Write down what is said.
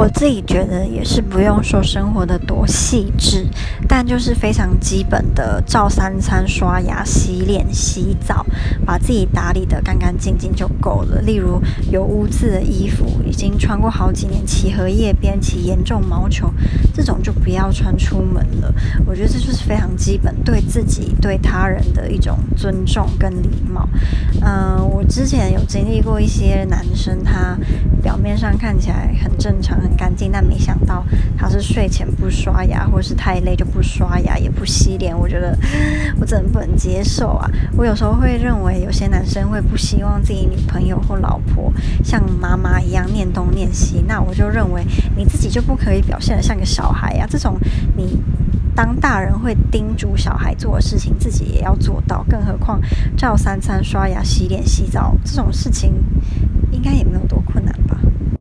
我自己觉得也是不用说生活的多细致，但就是非常基本的照三餐、刷牙、洗脸、洗澡，把自己打理得干干净净就够了。例如有污渍的衣服，已经穿过好几年，起荷叶边、起严重毛球，这种就不要穿出门了。我觉得这就是非常基本，对自己、对他人的一种尊重跟礼貌。嗯、我之前有经历过一些男生，他表面上看起来很正常。干净，但没想到他是睡前不刷牙，或是太累就不刷牙，也不洗脸。我觉得 我真的不能接受啊！我有时候会认为，有些男生会不希望自己女朋友或老婆像妈妈一样念东念西，那我就认为你自己就不可以表现得像个小孩呀、这种你当大人会叮嘱小孩做的事情，自己也要做到。更何况照三餐、刷牙、洗脸、洗澡这种事情，应该也没有多。